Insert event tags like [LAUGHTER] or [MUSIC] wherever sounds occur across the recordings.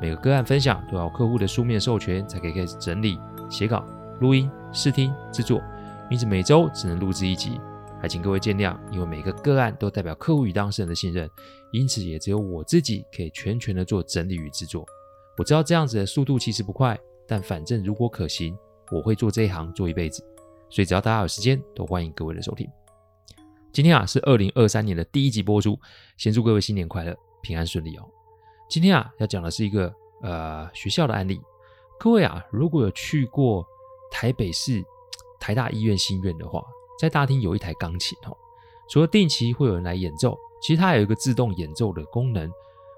每个个案分享都要客户的书面授权才可以开始整理、写稿、录音、试听、制作，因此每周只能录制一集，还请各位见谅。因为每个个案都代表客户与当事人的信任，因此也只有我自己可以全权的做整理与制作。我知道这样子的速度其实不快，但反正如果可行，我会做这一行做一辈子。所以只要大家有时间，都欢迎各位的收听。今天啊是二零二三年的第一集播出，先祝各位新年快乐，平安顺利哦。今天啊，要讲的是一个呃学校的案例。各位啊，如果有去过台北市台大医院新院的话，在大厅有一台钢琴哦。除了定期会有人来演奏，其实它有一个自动演奏的功能。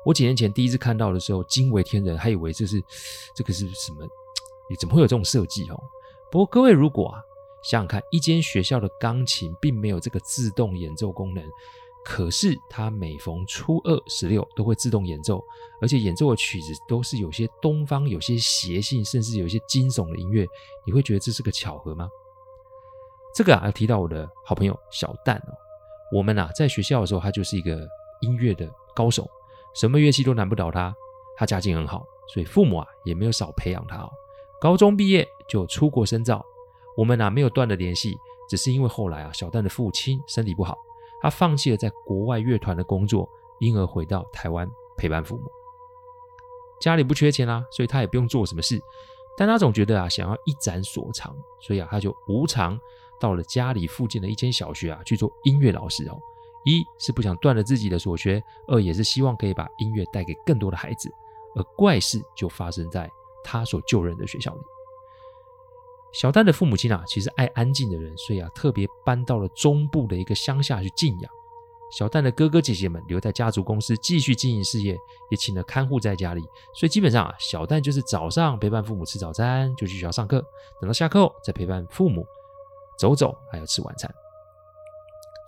我几年前第一次看到的时候，惊为天人，还以为这是这个是什么？你怎么会有这种设计哦？不过各位如果啊想想看，一间学校的钢琴并没有这个自动演奏功能。可是他每逢初二、十六都会自动演奏，而且演奏的曲子都是有些东方、有些邪性，甚至有些惊悚的音乐。你会觉得这是个巧合吗？这个啊，要提到我的好朋友小蛋哦。我们啊，在学校的时候，他就是一个音乐的高手，什么乐器都难不倒他。他家境很好，所以父母啊也没有少培养他哦。高中毕业就出国深造，我们啊没有断了联系，只是因为后来啊，小蛋的父亲身体不好。他放弃了在国外乐团的工作，因而回到台湾陪伴父母。家里不缺钱啊，所以他也不用做什么事。但他总觉得啊，想要一展所长，所以啊，他就无偿到了家里附近的一间小学啊去做音乐老师哦。一是不想断了自己的所学，二也是希望可以把音乐带给更多的孩子。而怪事就发生在他所就任的学校里。小蛋的父母亲啊，其实爱安静的人，所以啊，特别搬到了中部的一个乡下去静养。小蛋的哥哥姐姐们留在家族公司继续经营事业，也请了看护在家里。所以基本上啊，小蛋就是早上陪伴父母吃早餐，就去学校上课，等到下课后再陪伴父母走走，还有吃晚餐。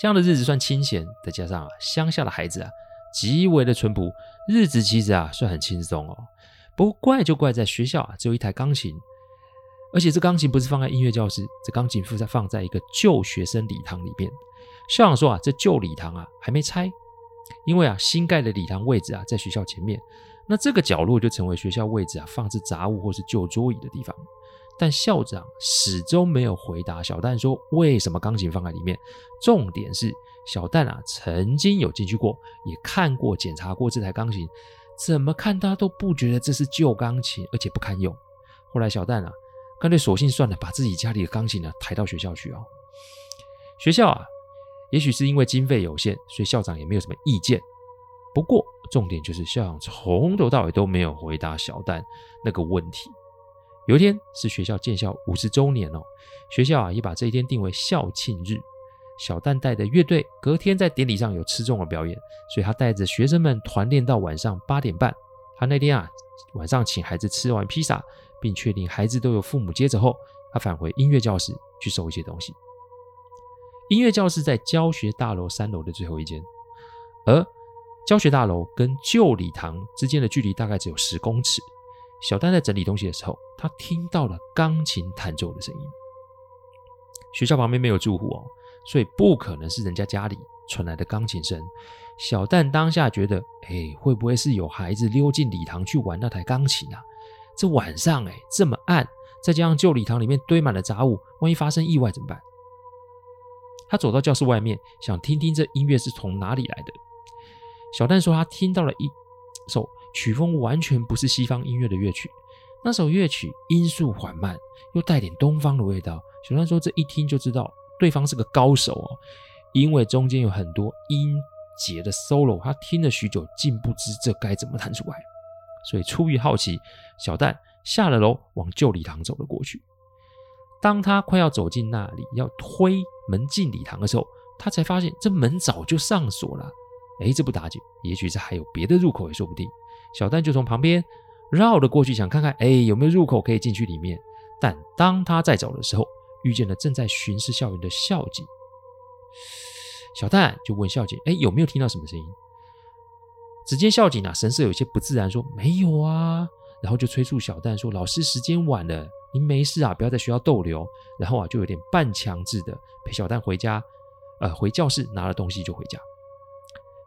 这样的日子算清闲，再加上啊，乡下的孩子啊，极为的淳朴，日子其实啊，算很轻松哦。不过怪就怪在学校啊，只有一台钢琴。而且这钢琴不是放在音乐教室，这钢琴放在放在一个旧学生礼堂里面。校长说啊，这旧礼堂啊还没拆，因为啊新盖的礼堂位置啊在学校前面，那这个角落就成为学校位置啊放置杂物或是旧桌椅的地方。但校长始终没有回答小蛋说为什么钢琴放在里面。重点是小蛋啊曾经有进去过，也看过检查过这台钢琴，怎么看他都不觉得这是旧钢琴，而且不堪用。后来小蛋啊。干脆索性算了，把自己家里的钢琴呢抬到学校去哦。学校啊，也许是因为经费有限，所以校长也没有什么意见。不过重点就是校长从头到尾都没有回答小蛋那个问题。有一天是学校建校五十周年哦，学校啊也把这一天定为校庆日。小蛋带的乐队隔天在典礼上有吃重的表演，所以他带着学生们团练到晚上八点半。他那天啊晚上请孩子吃完披萨。并确定孩子都有父母接着后，他返回音乐教室去收一些东西。音乐教室在教学大楼三楼的最后一间，而教学大楼跟旧礼堂之间的距离大概只有十公尺。小蛋在整理东西的时候，他听到了钢琴弹奏的声音。学校旁边没有住户哦，所以不可能是人家家里传来的钢琴声。小蛋当下觉得，哎，会不会是有孩子溜进礼堂去玩那台钢琴啊？这晚上哎，这么暗，再加上旧礼堂里面堆满了杂物，万一发生意外怎么办？他走到教室外面，想听听这音乐是从哪里来的。小蛋说他听到了一首曲风完全不是西方音乐的乐曲，那首乐曲音速缓慢，又带点东方的味道。小蛋说这一听就知道对方是个高手哦，因为中间有很多音节的 solo，他听了许久，竟不知这该怎么弹出来。所以出于好奇，小蛋下了楼，往旧礼堂走了过去。当他快要走进那里，要推门进礼堂的时候，他才发现这门早就上锁了。哎，这不打紧，也许是还有别的入口也说不定。小蛋就从旁边绕了过去，想看看哎有没有入口可以进去里面。但当他在走的时候，遇见了正在巡视校园的校警。小蛋就问校警：“哎，有没有听到什么声音？”只见校警啊，神色有些不自然，说：“没有啊。”然后就催促小蛋说：“老师，时间晚了，您没事啊，不要在学校逗留。”然后啊，就有点半强制的陪小蛋回家，呃，回教室拿了东西就回家。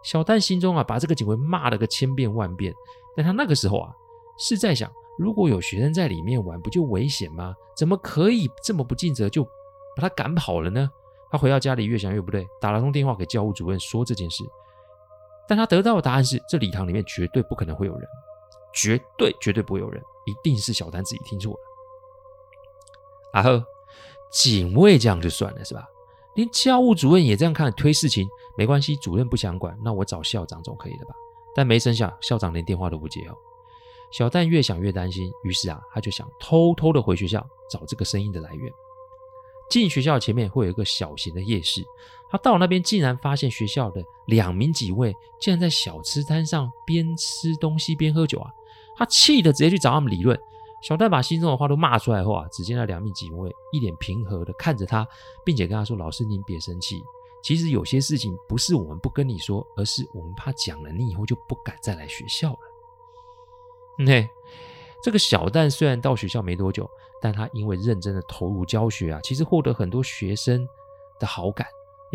小蛋心中啊，把这个警卫骂了个千遍万遍。但他那个时候啊，是在想：如果有学生在里面玩，不就危险吗？怎么可以这么不尽责就把他赶跑了呢？他回到家里，越想越不对，打了通电话给教务主任说这件事。但他得到的答案是：这礼堂里面绝对不可能会有人。绝对绝对不会有人，一定是小丹自己听错了。啊呵，警卫这样就算了是吧？连教务主任也这样看，推事情没关系，主任不想管，那我找校长总可以了吧？但没成想，校长连电话都不接哦。小蛋越想越担心，于是啊，他就想偷偷的回学校找这个声音的来源。进学校前面会有一个小型的夜市，他到那边，竟然发现学校的两名警卫竟然在小吃摊上边吃东西边喝酒啊！他气得直接去找他们理论。小蛋把心中的话都骂出来后啊，只见那两名警卫一脸平和的看着他，并且跟他说：“老师，您别生气。其实有些事情不是我们不跟你说，而是我们怕讲了，你以后就不敢再来学校了。”嘿，这个小蛋虽然到学校没多久，但他因为认真的投入教学啊，其实获得很多学生的好感。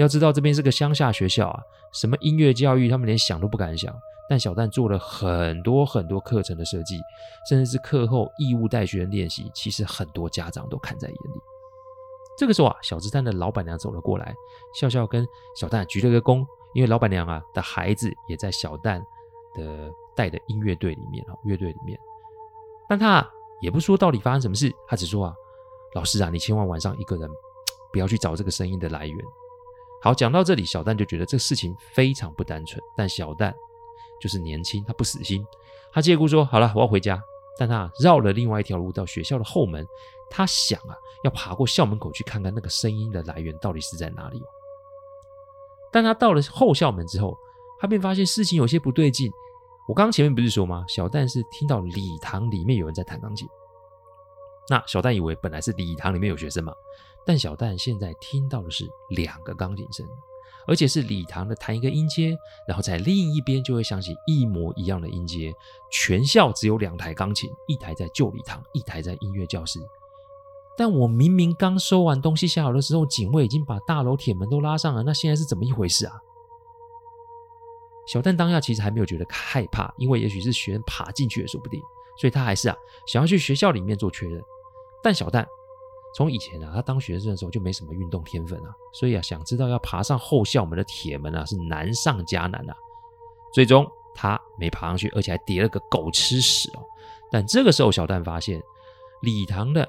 要知道这边是个乡下学校啊，什么音乐教育他们连想都不敢想。但小蛋做了很多很多课程的设计，甚至是课后义务带学生练习，其实很多家长都看在眼里。这个时候啊，小吃摊的老板娘走了过来，笑笑跟小蛋鞠了个躬，因为老板娘啊的孩子也在小蛋的带的音乐队里面啊，乐队里面。但他也不说到底发生什么事，他只说啊，老师啊，你千万晚上一个人不要去找这个声音的来源。好，讲到这里，小蛋就觉得这事情非常不单纯，但小蛋。就是年轻，他不死心，他借故说好了，我要回家。但他绕了另外一条路到学校的后门，他想啊，要爬过校门口去看看那个声音的来源到底是在哪里。但他到了后校门之后，他便发现事情有些不对劲。我刚刚前面不是说吗？小蛋是听到礼堂里面有人在弹钢琴。那小蛋以为本来是礼堂里面有学生嘛，但小蛋现在听到的是两个钢琴声。而且是礼堂的弹一个音阶，然后在另一边就会响起一模一样的音阶。全校只有两台钢琴，一台在旧礼堂，一台在音乐教室。但我明明刚收完东西下楼的时候，警卫已经把大楼铁门都拉上了，那现在是怎么一回事啊？小蛋当下其实还没有觉得害怕，因为也许是学生爬进去也说不定，所以他还是啊想要去学校里面做确认。但小蛋。从以前啊，他当学生的时候就没什么运动天分啊，所以啊，想知道要爬上后校门的铁门啊，是难上加难啊。最终他没爬上去，而且还跌了个狗吃屎哦。但这个时候，小蛋发现礼堂的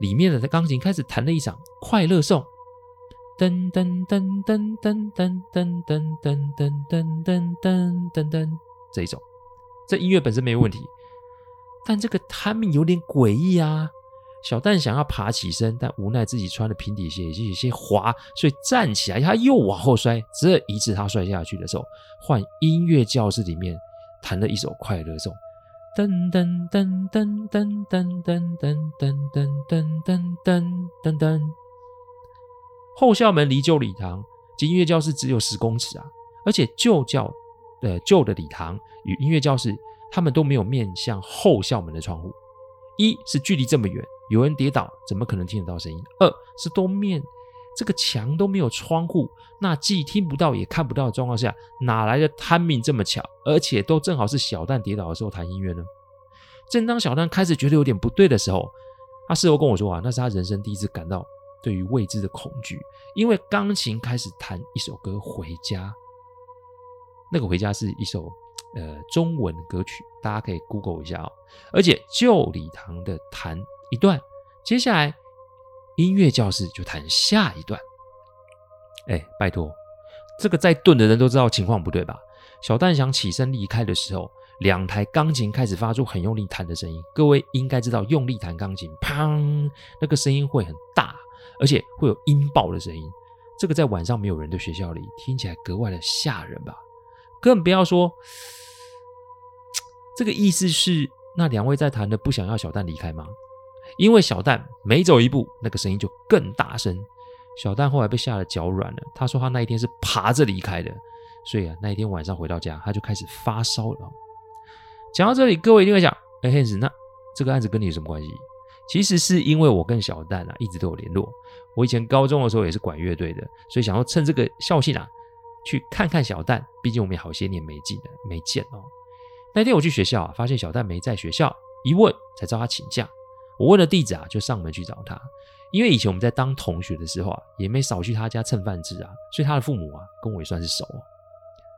里面的钢琴开始弹了一场快乐颂，噔噔噔噔噔噔噔噔噔噔噔噔噔噔噔，这一种，这音乐本身没有问题，但这个 timing 有点诡异啊。小蛋想要爬起身，但无奈自己穿的平底鞋已经有些滑，所以站起来他又往后摔。这一次他摔下去的时候，换音乐教室里面弹了一首快乐颂，噔噔噔噔噔噔噔噔噔噔噔噔噔噔噔。后校门离旧礼堂及音乐教室只有十公尺啊，而且旧教呃旧的礼堂与音乐教室，他们都没有面向后校门的窗户。一是距离这么远，有人跌倒，怎么可能听得到声音？二是东面这个墙都没有窗户，那既听不到也看不到的状况下，哪来的摊命这么巧？而且都正好是小蛋跌倒的时候弹音乐呢？正当小蛋开始觉得有点不对的时候，他事后跟我说啊，那是他人生第一次感到对于未知的恐惧，因为钢琴开始弹一首歌《回家》，那个《回家》是一首。呃，中文歌曲，大家可以 Google 一下哦。而且旧礼堂的弹一段，接下来音乐教室就弹下一段。哎，拜托，这个在顿的人都知道情况不对吧？小蛋想起身离开的时候，两台钢琴开始发出很用力弹的声音。各位应该知道，用力弹钢琴，砰，那个声音会很大，而且会有音爆的声音。这个在晚上没有人的学校里，听起来格外的吓人吧？更不要说。这个意思是，那两位在谈的不想要小蛋离开吗？因为小蛋每走一步，那个声音就更大声。小蛋后来被吓得脚软了。他说他那一天是爬着离开的，所以啊，那一天晚上回到家，他就开始发烧了。讲到这里，各位一定会想：哎，Hans，那这个案子跟你有什么关系？其实是因为我跟小蛋啊一直都有联络。我以前高中的时候也是管乐队的，所以想要趁这个校庆啊，去看看小蛋。毕竟我们也好些年没见了，没见哦。那天我去学校啊，发现小蛋没在学校，一问才知道他请假。我问了地址啊，就上门去找他。因为以前我们在当同学的时候啊，也没少去他家蹭饭吃啊，所以他的父母啊，跟我也算是熟啊。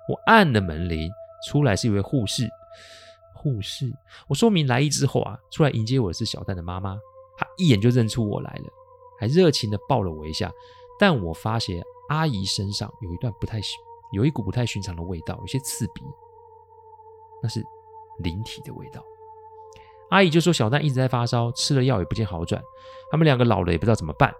我按了门铃，出来是一位护士。护士，我说明来意之后啊，出来迎接我的是小蛋的妈妈。她一眼就认出我来了，还热情的抱了我一下。但我发现阿姨身上有一段不太，有一股不太寻常的味道，有些刺鼻。那是灵体的味道。阿姨就说小蛋一直在发烧，吃了药也不见好转。他们两个老了也不知道怎么办。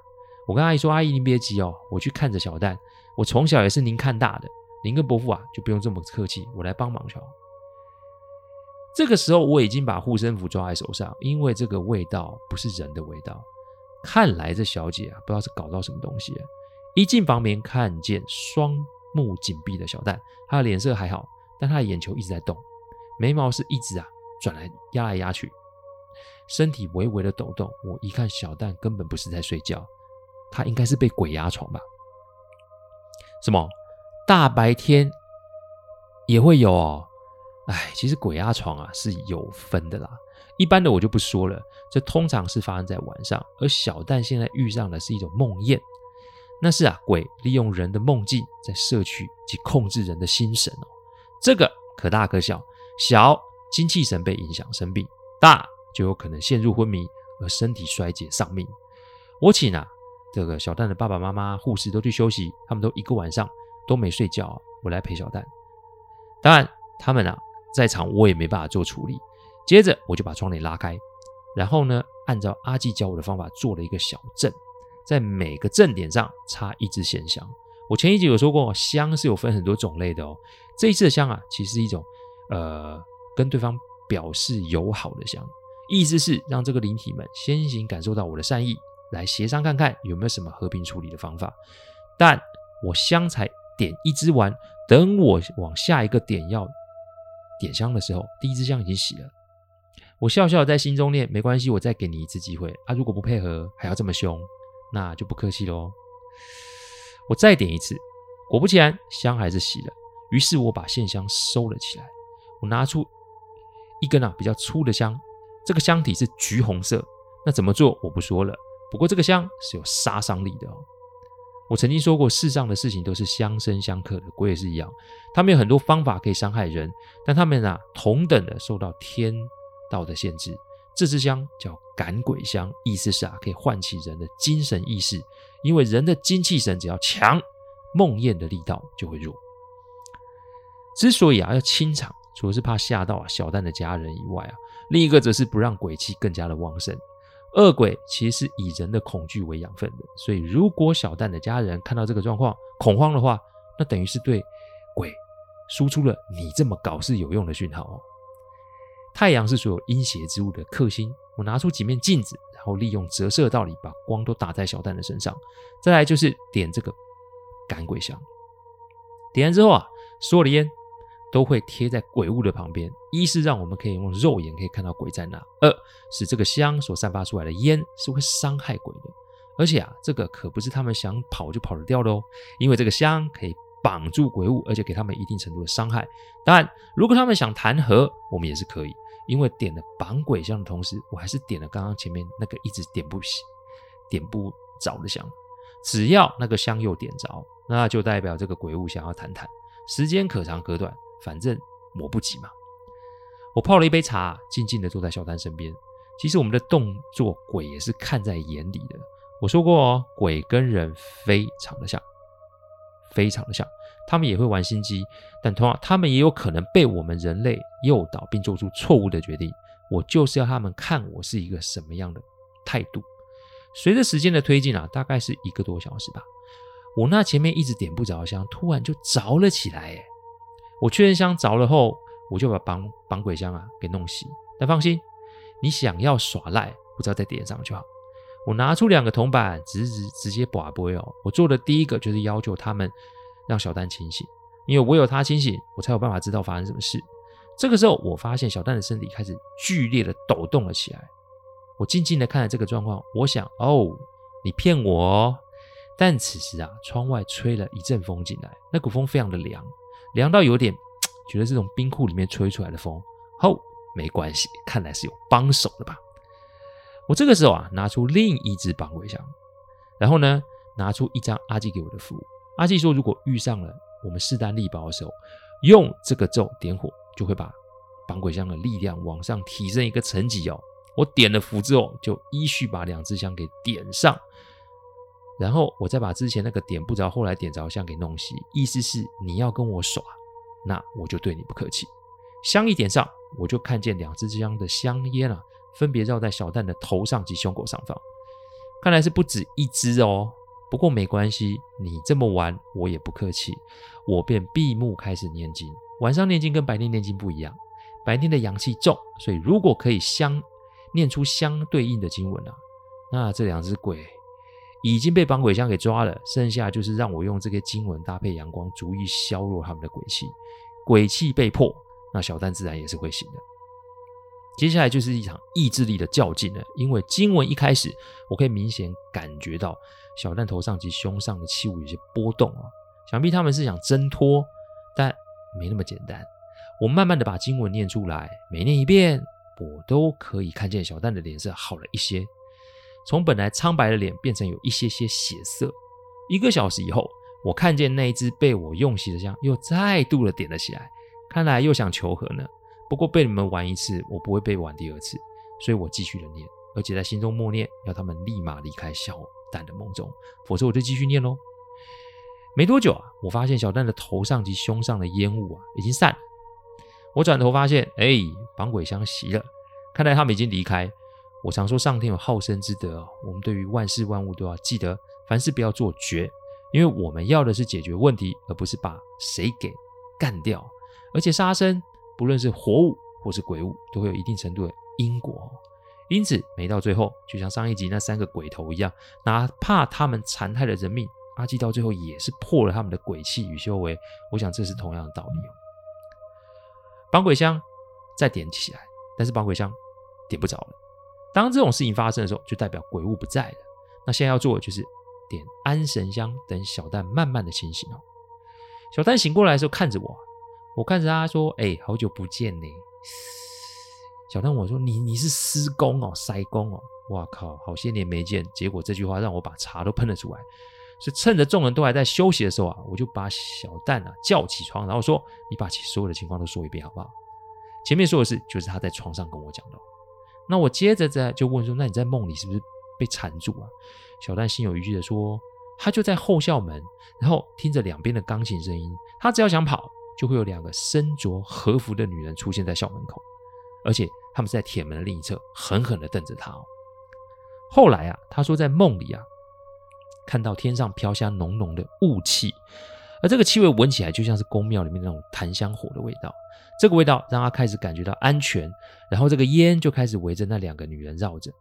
我跟阿姨说：“阿姨您别急哦，我去看着小蛋。我从小也是您看大的，您跟伯父啊就不用这么客气，我来帮忙就好。”这个时候我已经把护身符抓在手上，因为这个味道不是人的味道。看来这小姐啊，不知道是搞到什么东西了。一进房门，看见双目紧闭的小蛋，她的脸色还好，但她的眼球一直在动，眉毛是一直啊转来压来压去，身体微微的抖动。我一看，小蛋根本不是在睡觉，他应该是被鬼压床吧？什么？大白天也会有哦？哎，其实鬼压床啊是有分的啦。一般的我就不说了，这通常是发生在晚上。而小蛋现在遇上的是一种梦魇，那是啊鬼利用人的梦境在摄取及控制人的心神哦。这个可大可小，小精气神被影响生病，大就有可能陷入昏迷而身体衰竭丧命。我请啊这个小蛋的爸爸妈妈、护士都去休息，他们都一个晚上都没睡觉，我来陪小蛋。当然他们啊。在场我也没办法做处理，接着我就把窗帘拉开，然后呢，按照阿纪教我的方法做了一个小阵，在每个阵点上插一支线香。我前一集有说过，香是有分很多种类的哦。这一次的香啊，其实是一种呃跟对方表示友好的香，意思是让这个灵体们先行感受到我的善意，来协商看看有没有什么和平处理的方法。但我香才点一支完，等我往下一个点要。点香的时候，第一支香已经熄了。我笑笑在心中念：“没关系，我再给你一次机会啊！如果不配合，还要这么凶，那就不客气喽。”我再点一次，果不其然，香还是熄了。于是我把线香收了起来。我拿出一根啊比较粗的香，这个香体是橘红色。那怎么做我不说了。不过这个香是有杀伤力的哦。我曾经说过，世上的事情都是相生相克的，鬼也是一样。他们有很多方法可以伤害人，但他们啊，同等的受到天道的限制。这支香叫赶鬼香，意思是啊，可以唤起人的精神意识，因为人的精气神只要强，梦魇的力道就会弱。之所以啊要清场，除了是怕吓到啊小蛋的家人以外啊，另一个则是不让鬼气更加的旺盛。恶鬼其实是以人的恐惧为养分的，所以如果小蛋的家人看到这个状况恐慌的话，那等于是对鬼输出了你这么搞是有用的讯号哦。太阳是所有阴邪之物的克星，我拿出几面镜子，然后利用折射道理把光都打在小蛋的身上。再来就是点这个赶鬼香，点完之后啊，所有的烟。都会贴在鬼物的旁边，一是让我们可以用肉眼可以看到鬼在哪；二是这个香所散发出来的烟是会伤害鬼的。而且啊，这个可不是他们想跑就跑得掉的哦，因为这个香可以绑住鬼物，而且给他们一定程度的伤害。当然，如果他们想谈和，我们也是可以。因为点了绑鬼香的同时，我还是点了刚刚前面那个一直点不熄、点不着的香。只要那个香又点着，那就代表这个鬼物想要谈谈。时间可长可短。反正我不急嘛。我泡了一杯茶，静静的坐在小丹身边。其实我们的动作，鬼也是看在眼里的。我说过哦，鬼跟人非常的像，非常的像。他们也会玩心机，但同样，他们也有可能被我们人类诱导，并做出错误的决定。我就是要他们看我是一个什么样的态度。随着时间的推进啊，大概是一个多小时吧。我那前面一直点不着香，突然就着了起来，哎。我确认箱着了后，我就把绑绑鬼箱啊给弄熄。但放心，你想要耍赖，不知道在点上就好。我拿出两个铜板，直直直接拔杯哦。我做的第一个就是要求他们让小蛋清醒，因为我有他清醒，我才有办法知道发生什么事。这个时候，我发现小蛋的身体开始剧烈的抖动了起来。我静静的看着这个状况，我想：哦，你骗我哦。但此时啊，窗外吹了一阵风进来，那股风非常的凉，凉到有点 [TSK] 觉得这种冰库里面吹出来的风。哦，没关系，看来是有帮手的吧。我这个时候啊，拿出另一只绑鬼箱，然后呢，拿出一张阿纪给我的符。阿纪说，如果遇上了我们势单力薄的时候，用这个咒点火，就会把绑鬼箱的力量往上提升一个层级哦。我点了符之后，就依序把两只香给点上。然后我再把之前那个点不着，后来点着香给弄熄，意思是你要跟我耍，那我就对你不客气。香一点上，我就看见两支香的香烟啊，分别绕在小蛋的头上及胸口上方，看来是不止一支哦。不过没关系，你这么玩，我也不客气。我便闭目开始念经。晚上念经跟白天念经不一样，白天的阳气重，所以如果可以相念出相对应的经文啊，那这两只鬼。已经被绑鬼箱给抓了，剩下就是让我用这个经文搭配阳光，逐一削弱他们的鬼气。鬼气被破，那小蛋自然也是会醒的。接下来就是一场意志力的较劲了，因为经文一开始，我可以明显感觉到小蛋头上及胸上的器物有些波动啊，想必他们是想挣脱，但没那么简单。我慢慢的把经文念出来，每念一遍，我都可以看见小蛋的脸色好了一些。从本来苍白的脸变成有一些些血色。一个小时以后，我看见那一只被我用熄的香又再度的点了起来，看来又想求和呢。不过被你们玩一次，我不会被玩第二次，所以我继续的念，而且在心中默念，要他们立马离开小蛋的梦中，否则我就继续念喽。没多久啊，我发现小蛋的头上及胸上的烟雾啊已经散了。我转头发现，哎，绑鬼香熄了，看来他们已经离开。我常说上天有好生之德，我们对于万事万物都要记得，凡事不要做绝，因为我们要的是解决问题，而不是把谁给干掉。而且杀生，不论是活物或是鬼物，都会有一定程度的因果。因此，没到最后，就像上一集那三个鬼头一样，哪怕他们残害了人命，阿基到最后也是破了他们的鬼气与修为。我想这是同样的道理哦。绑鬼香再点起来，但是绑鬼香点不着了。当这种事情发生的时候，就代表鬼物不在了。那现在要做的就是点安神香，等小蛋慢慢的清醒哦。小蛋醒过来的时候，看着我，我看着他说：“哎，好久不见呢。”小蛋我说：“你你是施工哦，塞工哦。”哇靠，好些年没见。结果这句话让我把茶都喷了出来。所以趁着众人都还在休息的时候啊，我就把小蛋啊叫起床，然后说：“你把所有的情况都说一遍好不好？”前面说的事就是他在床上跟我讲的。那我接着在就问说，那你在梦里是不是被缠住啊？小蛋心有余悸的说，他就在后校门，然后听着两边的钢琴声音，他只要想跑，就会有两个身着和服的女人出现在校门口，而且他们是在铁门的另一侧，狠狠的瞪着他哦。后来啊，他说在梦里啊，看到天上飘下浓浓的雾气，而这个气味闻起来就像是宫庙里面那种檀香火的味道。这个味道让他开始感觉到安全，然后这个烟就开始围着那两个女人绕着。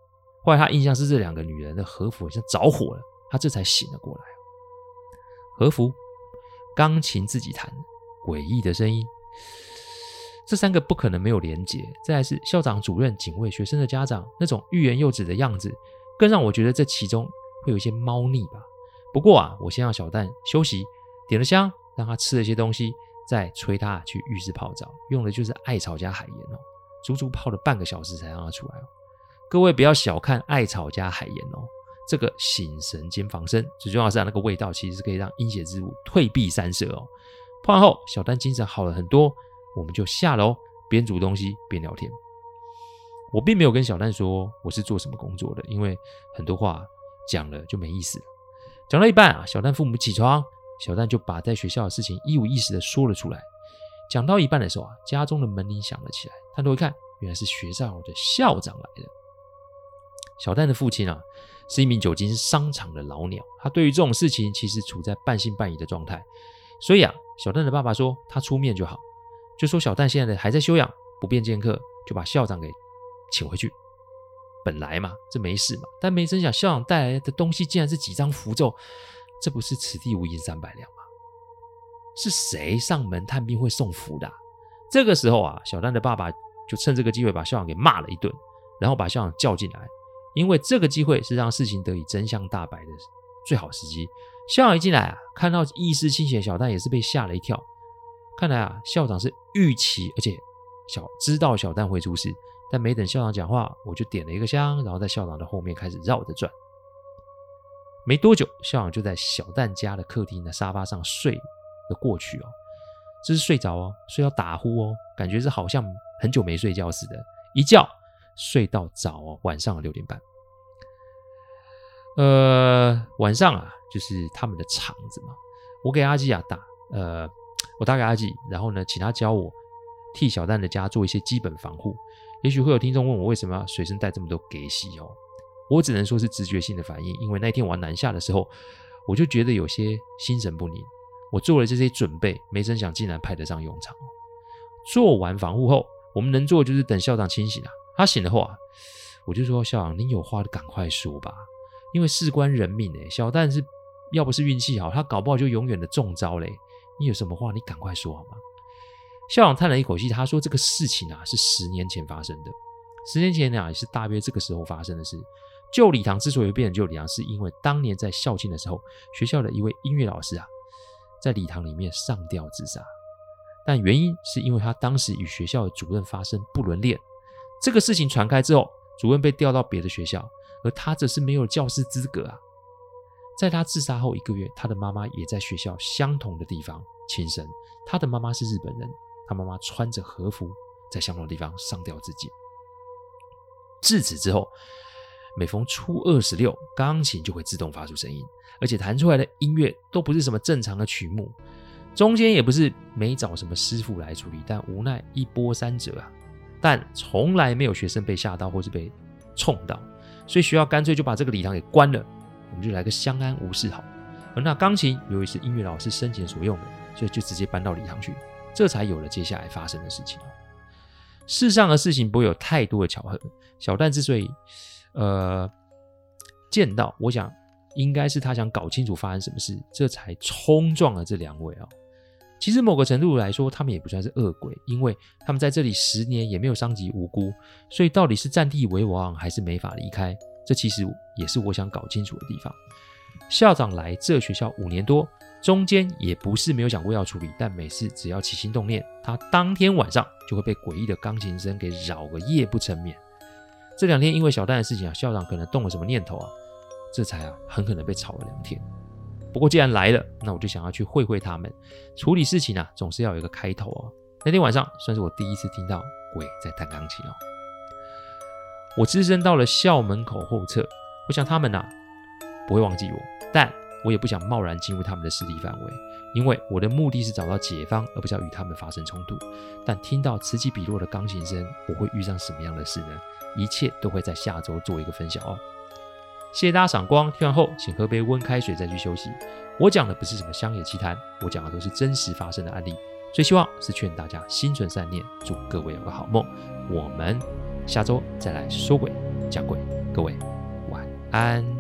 后来他印象是这两个女人的和服好像着火了，他这才醒了过来。和服，钢琴自己弹，诡异的声音，这三个不可能没有连结。再来是校长、主任、警卫、学生的家长那种欲言又止的样子，更让我觉得这其中会有一些猫腻吧。不过啊，我先让小蛋休息，点了香，让他吃了一些东西。再催他去浴室泡澡，用的就是艾草加海盐哦，足足泡了半个小时才让他出来哦。各位不要小看艾草加海盐哦，这个醒神兼防身，最重要的是那个味道其实是可以让阴邪之物退避三舍哦。泡完后，小丹精神好了很多，我们就下楼边煮东西边聊天。我并没有跟小丹说我是做什么工作的，因为很多话讲了就没意思了。讲到一半啊，小丹父母起床。小蛋就把在学校的事情一五一十的说了出来。讲到一半的时候啊，家中的门铃响了起来。探头一看，原来是学校的校长来了。小蛋的父亲啊，是一名久经商场的老鸟，他对于这种事情其实处在半信半疑的状态。所以啊，小蛋的爸爸说他出面就好，就说小蛋现在还在休养，不便见客，就把校长给请回去，本来嘛，这没事嘛。但没成想，校长带来的东西竟然是几张符咒，这不是此地无银三百两吗？是谁上门探病会送福的？这个时候啊，小丹的爸爸就趁这个机会把校长给骂了一顿，然后把校长叫进来，因为这个机会是让事情得以真相大白的最好时机。校长一进来啊，看到意识清醒的，小丹也是被吓了一跳。看来啊，校长是预期，而且小知道小丹会出事。但没等校长讲话，我就点了一个香，然后在校长的后面开始绕着转。没多久，校长就在小蛋家的客厅的沙发上睡了过去哦。这是睡着哦，睡到打呼哦，感觉是好像很久没睡觉似的，一觉睡到早哦，晚上六点半。呃，晚上啊，就是他们的场子嘛。我给阿基亚打，呃，我打给阿基，然后呢，请他教我替小蛋的家做一些基本防护。也许会有听众问我为什么要随身带这么多给息哦？我只能说是直觉性的反应，因为那天我南下的时候，我就觉得有些心神不宁。我做了这些准备，没成想竟然派得上用场。做完防护后，我们能做的就是等校长清醒啊。他醒了后啊，我就说校长，您有话就赶快说吧，因为事关人命哎。小丹是要不是运气好，他搞不好就永远的中招嘞。你有什么话，你赶快说好吗？校长叹了一口气，他说：“这个事情啊，是十年前发生的。十年前啊，也是大约这个时候发生的事。旧礼堂之所以变成旧礼堂，是因为当年在校庆的时候，学校的一位音乐老师啊，在礼堂里面上吊自杀。但原因是因为他当时与学校的主任发生不伦恋。这个事情传开之后，主任被调到别的学校，而他则是没有教师资格啊。在他自杀后一个月，他的妈妈也在学校相同的地方轻生。他的妈妈是日本人。”他妈妈穿着和服，在相同的地方上吊自尽。自此之后，每逢初二十六，钢琴就会自动发出声音，而且弹出来的音乐都不是什么正常的曲目，中间也不是没找什么师傅来处理，但无奈一波三折啊。但从来没有学生被吓到或是被冲到，所以学校干脆就把这个礼堂给关了，我们就来个相安无事好。而那钢琴由于是音乐老师生前所用的，所以就直接搬到礼堂去。这才有了接下来发生的事情。世上的事情不会有太多的巧合。小蛋之所以呃见到，我想应该是他想搞清楚发生什么事，这才冲撞了这两位啊。其实某个程度来说，他们也不算是恶鬼，因为他们在这里十年也没有伤及无辜，所以到底是占地为王还是没法离开，这其实也是我想搞清楚的地方。校长来这学校五年多。中间也不是没有想过要处理，但每次只要起心动念，他当天晚上就会被诡异的钢琴声给扰个夜不成眠。这两天因为小丹的事情啊，校长可能动了什么念头啊，这才啊很可能被吵了两天。不过既然来了，那我就想要去会会他们。处理事情啊，总是要有一个开头啊。那天晚上算是我第一次听到鬼在弹钢琴哦。我只身到了校门口后侧，我想他们呐不会忘记我，但。我也不想贸然进入他们的势力范围，因为我的目的是找到解方，而不是要与他们发生冲突。但听到此起彼落的钢琴声，我会遇上什么样的事呢？一切都会在下周做一个分享哦。谢谢大家赏光，听完后请喝杯温开水再去休息。我讲的不是什么乡野奇谈，我讲的都是真实发生的案例。最希望是劝大家心存善念，祝各位有个好梦。我们下周再来说鬼讲鬼，各位晚安。